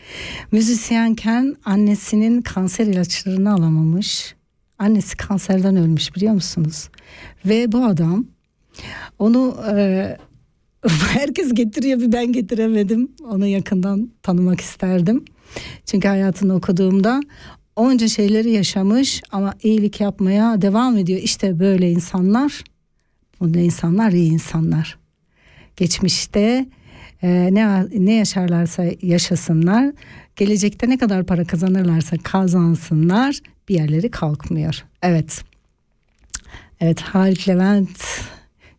Müzisyenken annesinin kanser ilaçlarını alamamış. Annesi kanserden ölmüş biliyor musunuz? Ve bu adam onu e, herkes getiriyor bir ben getiremedim. Onu yakından tanımak isterdim. Çünkü hayatını okuduğumda onca şeyleri yaşamış ama iyilik yapmaya devam ediyor. İşte böyle insanlar bu insanlar iyi insanlar. Geçmişte e, ne ne yaşarlarsa yaşasınlar, gelecekte ne kadar para kazanırlarsa kazansınlar bir yerleri kalkmıyor. Evet. Evet Halit Levent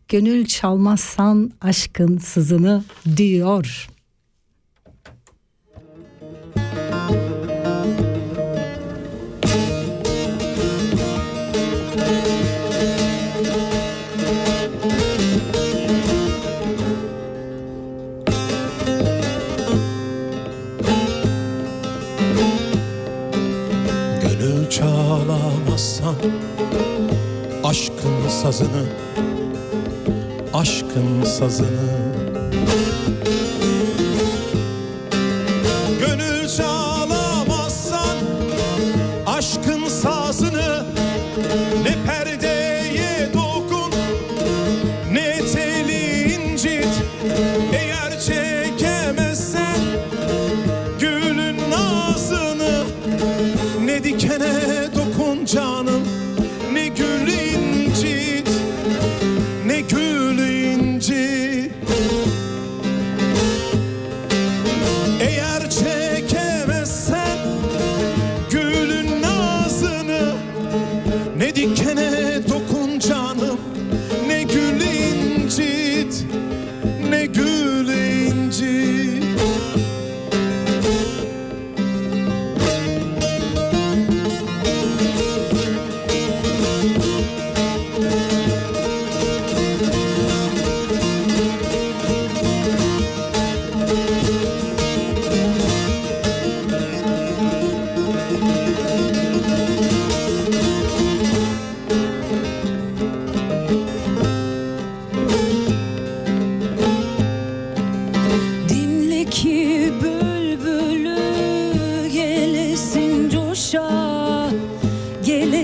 gönül çalmazsan aşkın sızını diyor. Sazını Aşkın sazını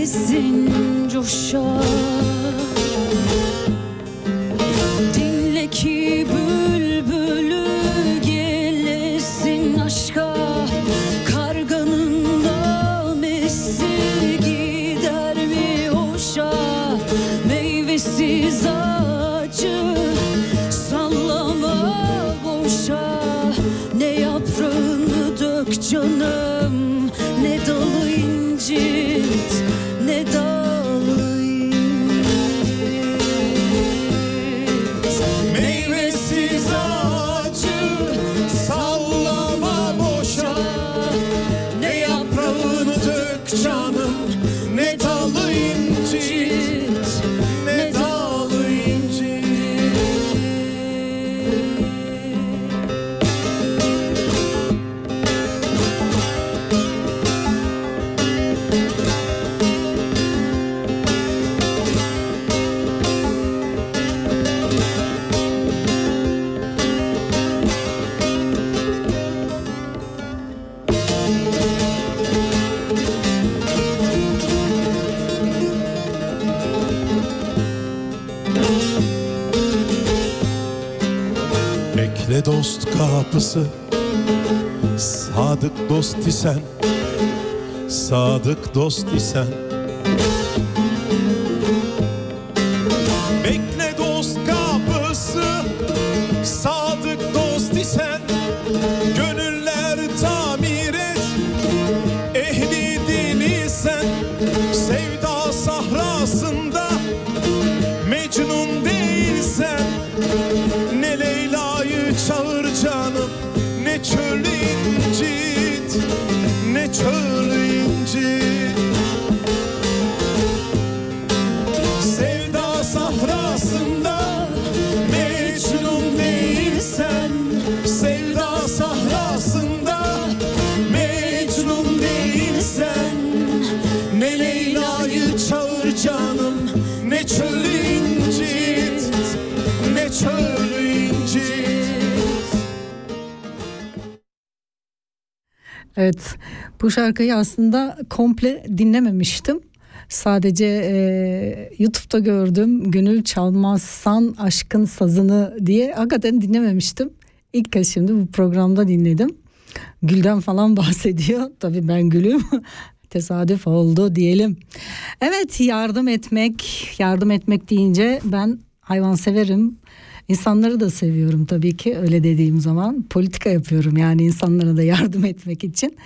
Gelesin coşa kapısı Sadık dost isen Sadık dost isen çağır canım Ne çöl incit Ne çöl Evet bu şarkıyı aslında komple dinlememiştim. Sadece e, YouTube'da gördüm Gönül Çalmazsan Aşkın Sazını diye hakikaten dinlememiştim. İlk kez şimdi bu programda dinledim. Gülden falan bahsediyor. Tabii ben gülüm. Tesadüf oldu diyelim. Evet yardım etmek, yardım etmek deyince ben hayvan severim. İnsanları da seviyorum tabii ki öyle dediğim zaman. Politika yapıyorum yani insanlara da yardım etmek için.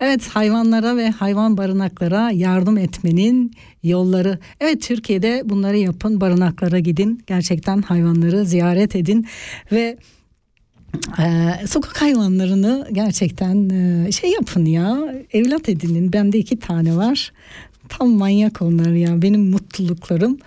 Evet hayvanlara ve hayvan barınaklara yardım etmenin yolları. Evet Türkiye'de bunları yapın barınaklara gidin. Gerçekten hayvanları ziyaret edin ve ee, sokak hayvanlarını gerçekten e, şey yapın ya evlat edinin. Bende iki tane var. Tam manyak onlar ya benim mutluluklarım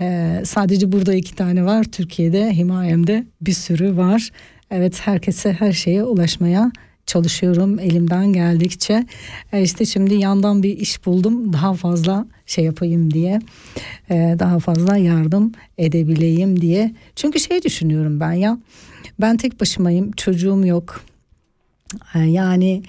Ee, sadece burada iki tane var Türkiye'de himayemde bir sürü var evet herkese her şeye ulaşmaya çalışıyorum elimden geldikçe. E işte şimdi yandan bir iş buldum daha fazla şey yapayım diye. E, daha fazla yardım edebileyim diye. Çünkü şey düşünüyorum ben ya. Ben tek başımayım çocuğum yok. E, yani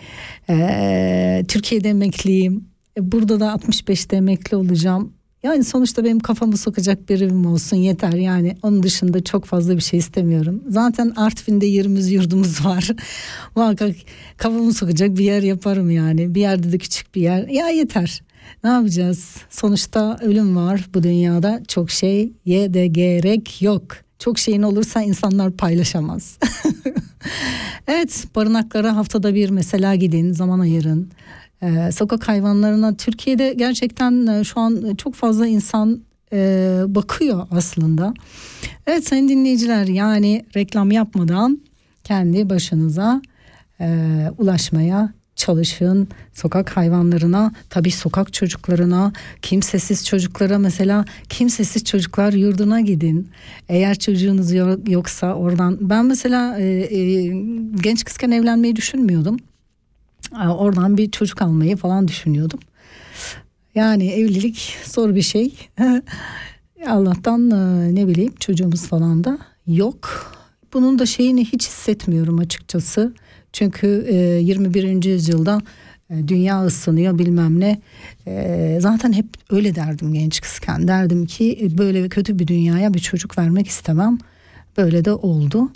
e, Türkiye'de emekliyim. E, burada da 65'te emekli olacağım. Yani sonuçta benim kafamı sokacak bir evim olsun yeter yani onun dışında çok fazla bir şey istemiyorum. Zaten Artvin'de yerimiz yurdumuz var. Muhakkak kafamı sokacak bir yer yaparım yani. Bir yerde de küçük bir yer. Ya yeter. Ne yapacağız? Sonuçta ölüm var bu dünyada. Çok şeye de gerek yok. Çok şeyin olursa insanlar paylaşamaz. evet barınaklara haftada bir mesela gidin zaman ayırın. Ee, sokak hayvanlarına Türkiye'de gerçekten e, şu an çok fazla insan e, bakıyor aslında. Evet sayın dinleyiciler yani reklam yapmadan kendi başınıza e, ulaşmaya çalışın. Sokak hayvanlarına tabii sokak çocuklarına kimsesiz çocuklara mesela kimsesiz çocuklar yurduna gidin. Eğer çocuğunuz yoksa oradan. Ben mesela e, e, genç kızken evlenmeyi düşünmüyordum oradan bir çocuk almayı falan düşünüyordum. Yani evlilik zor bir şey. Allah'tan e, ne bileyim çocuğumuz falan da yok. Bunun da şeyini hiç hissetmiyorum açıkçası. Çünkü 21. E, yüzyılda e, dünya ısınıyor bilmem ne. Zaten hep öyle derdim genç kızken. Derdim ki böyle kötü bir dünyaya bir çocuk vermek istemem. Böyle de oldu.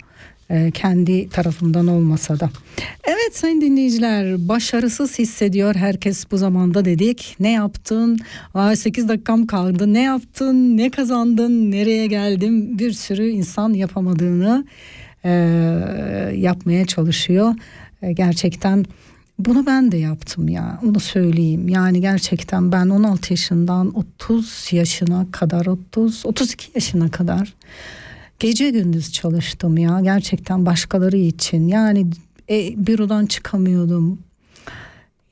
E, kendi tarafımdan olmasa da. Evet sayın dinleyiciler başarısız hissediyor herkes bu zamanda dedik. Ne yaptın? Aa, 8 dakikam kaldı. Ne yaptın? Ne kazandın? Nereye geldim? Bir sürü insan yapamadığını e, yapmaya çalışıyor. E, gerçekten bunu ben de yaptım ya onu söyleyeyim. Yani gerçekten ben 16 yaşından 30 yaşına kadar 30 32 yaşına kadar gece gündüz çalıştım ya gerçekten başkaları için. Yani e, bürodan çıkamıyordum.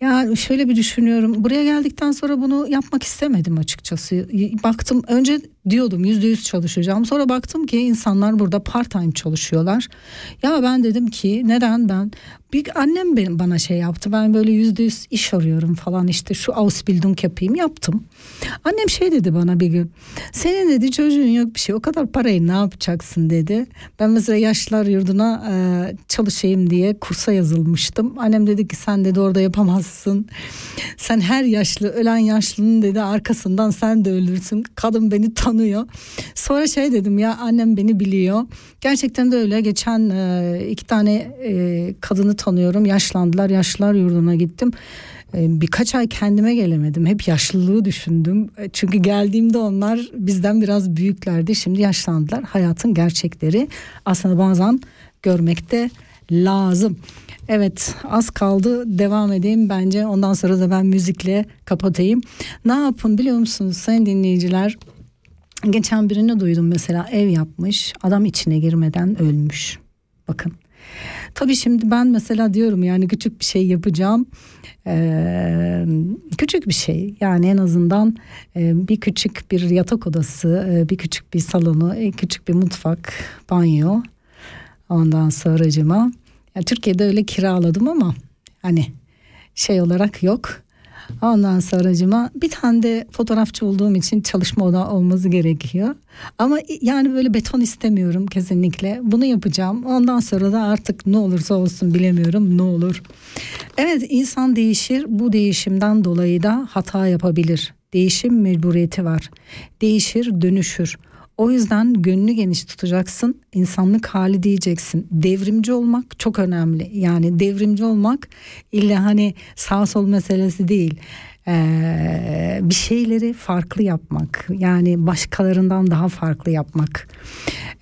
Ya şöyle bir düşünüyorum. Buraya geldikten sonra bunu yapmak istemedim açıkçası. Baktım önce diyordum yüzde yüz çalışacağım. Sonra baktım ki insanlar burada part time çalışıyorlar. Ya ben dedim ki neden ben bir annem benim bana şey yaptı. Ben böyle yüzde yüz iş arıyorum falan işte şu Ausbildung yapayım yaptım. Annem şey dedi bana bir gün. Senin dedi çocuğun yok bir şey. O kadar parayı ne yapacaksın dedi. Ben mesela yaşlılar yurduna e, çalışayım diye kursa yazılmıştım. Annem dedi ki sen dedi orada yapamazsın. Sen her yaşlı ölen yaşlının dedi arkasından sen de ölürsün. Kadın beni tanıyor. Sonra şey dedim ya annem beni biliyor. Gerçekten de öyle. Geçen e, iki tane e, kadını tanıyorum. Yaşlandılar. Yaşlılar yurduna gittim. E, birkaç ay kendime gelemedim. Hep yaşlılığı düşündüm. E, çünkü geldiğimde onlar bizden biraz büyüklerdi. Şimdi yaşlandılar. Hayatın gerçekleri aslında bazen görmekte lazım. Evet az kaldı devam edeyim bence ondan sonra da ben müzikle kapatayım. Ne yapın biliyor musunuz sayın dinleyiciler? Geçen birini duydum mesela ev yapmış adam içine girmeden ölmüş. Bakın Tabii şimdi ben mesela diyorum yani küçük bir şey yapacağım. Ee, küçük bir şey yani en azından e, bir küçük bir yatak odası, e, bir küçük bir salonu, e, küçük bir mutfak, banyo. Ondan sonracıma yani Türkiye'de öyle kiraladım ama hani şey olarak yok. Ondan sonracıma bir tane de fotoğrafçı olduğum için çalışma oda olması gerekiyor. Ama yani böyle beton istemiyorum kesinlikle. Bunu yapacağım. Ondan sonra da artık ne olursa olsun bilemiyorum ne olur. Evet insan değişir. Bu değişimden dolayı da hata yapabilir. Değişim mecburiyeti var. Değişir, dönüşür. O yüzden gönlü geniş tutacaksın. insanlık hali diyeceksin. Devrimci olmak çok önemli. Yani devrimci olmak illa hani sağ sol meselesi değil. Ee, bir şeyleri farklı yapmak. Yani başkalarından daha farklı yapmak.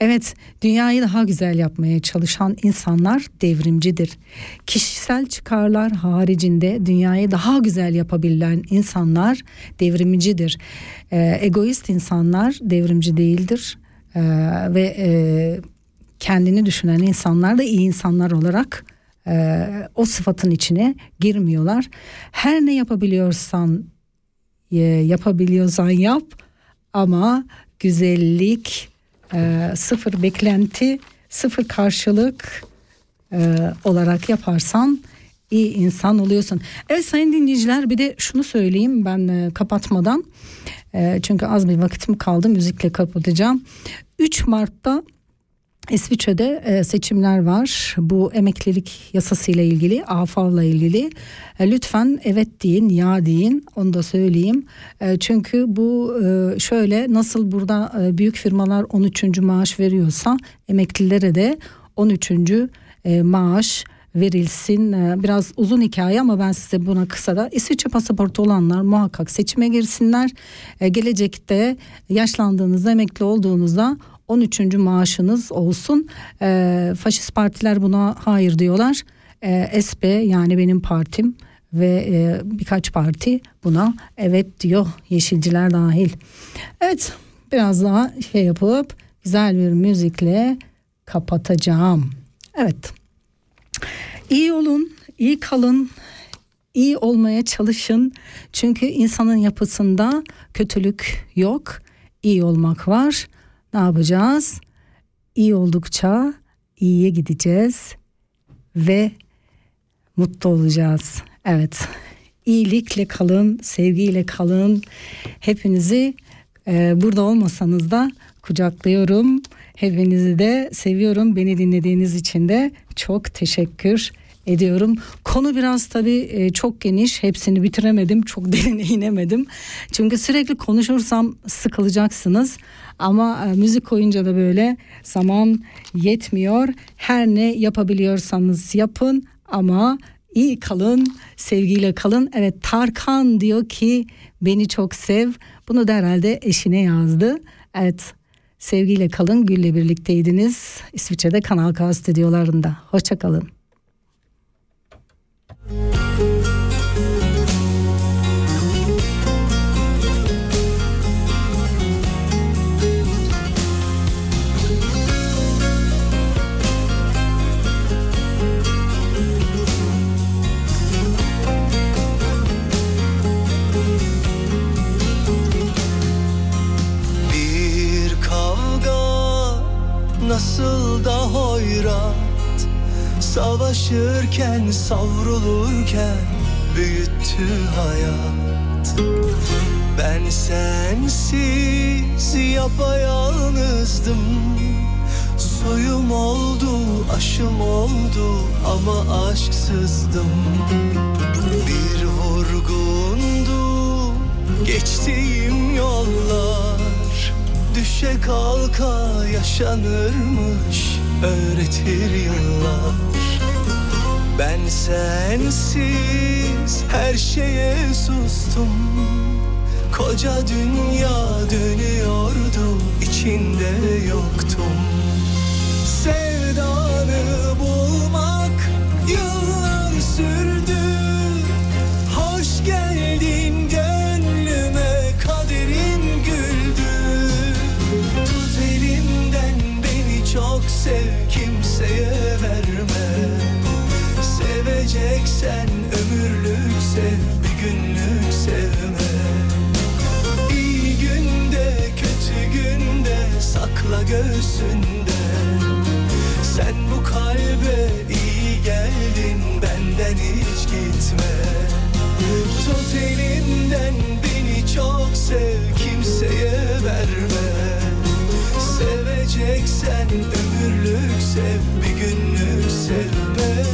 Evet, dünyayı daha güzel yapmaya çalışan insanlar devrimcidir. Kişisel çıkarlar haricinde dünyayı daha güzel yapabilen insanlar devrimcidir. Ee, egoist insanlar devrimci değildir. Ee, ve e, kendini düşünen insanlar da iyi insanlar olarak e, o sıfatın içine girmiyorlar. Her ne yapabiliyorsan e, yapabiliyorsan yap ama güzellik e, sıfır beklenti sıfır karşılık e, olarak yaparsan iyi insan oluyorsun. Evet sayın dinleyiciler bir de şunu söyleyeyim ben e, kapatmadan. E, çünkü az bir vakitim kaldı müzikle kapatacağım. 3 Mart'ta İsviçre'de e, seçimler var. Bu emeklilik yasasıyla ilgili, AFAV'la ilgili. E, lütfen evet deyin, ya deyin. Onu da söyleyeyim. E, çünkü bu şöyle nasıl burada büyük firmalar 13. maaş veriyorsa emeklilere de 13. E, maaş verilsin. Biraz uzun hikaye ama ben size buna kısa da İsviçre pasaportu olanlar muhakkak seçime girsinler. Gelecekte yaşlandığınızda emekli olduğunuzda 13. maaşınız olsun. E, faşist partiler buna hayır diyorlar. E, SP yani benim partim ve e, birkaç parti buna evet diyor. Yeşilciler dahil. Evet biraz daha şey yapıp güzel bir müzikle kapatacağım. Evet. İyi olun, iyi kalın, iyi olmaya çalışın. Çünkü insanın yapısında kötülük yok, iyi olmak var. Ne yapacağız? İyi oldukça iyiye gideceğiz ve mutlu olacağız. Evet. İyilikle kalın, sevgiyle kalın. Hepinizi e, burada olmasanız da kucaklıyorum. Hepinizi de seviyorum. Beni dinlediğiniz için de çok teşekkür ediyorum. Konu biraz tabii e, çok geniş. Hepsini bitiremedim. Çok derine inemedim. Çünkü sürekli konuşursam sıkılacaksınız. Ama e, müzik koyunca da böyle zaman yetmiyor. Her ne yapabiliyorsanız yapın ama iyi kalın, sevgiyle kalın. Evet Tarkan diyor ki beni çok sev. Bunu da herhalde eşine yazdı. Evet sevgiyle kalın. Gül'le birlikteydiniz. İsviçre'de Kanal K stüdyolarında. Hoşçakalın. Bir nasıl da hoyrat. Savaşırken savrulurken büyüttü hayat. Ben sensiz yapayalnızdım. Suyum oldu, aşım oldu ama aşksızdım. Bir vurgundu geçtiğim yollar Düşe kalka yaşanırmış öğretir yıllar. Ben sensiz her şeye sustum. Koca dünya dönüyordu içinde yoktum. Sevdanı bulmak yıllar sürdü. Hoş geldin gönlüme çok sev kimseye verme. Seveceksen ömürlük sev bir günlük sevme. İyi günde kötü günde sakla göğsünde. Sen bu kalbe iyi geldin benden hiç gitme. Tut elimden beni çok sev kimseye verme Seveceksen ömürlük sev bir günlük sevme.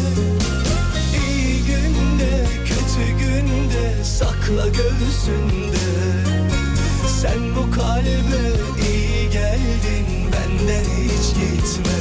İyi günde kötü günde sakla göğsünde. Sen bu kalbe iyi geldin benden hiç gitme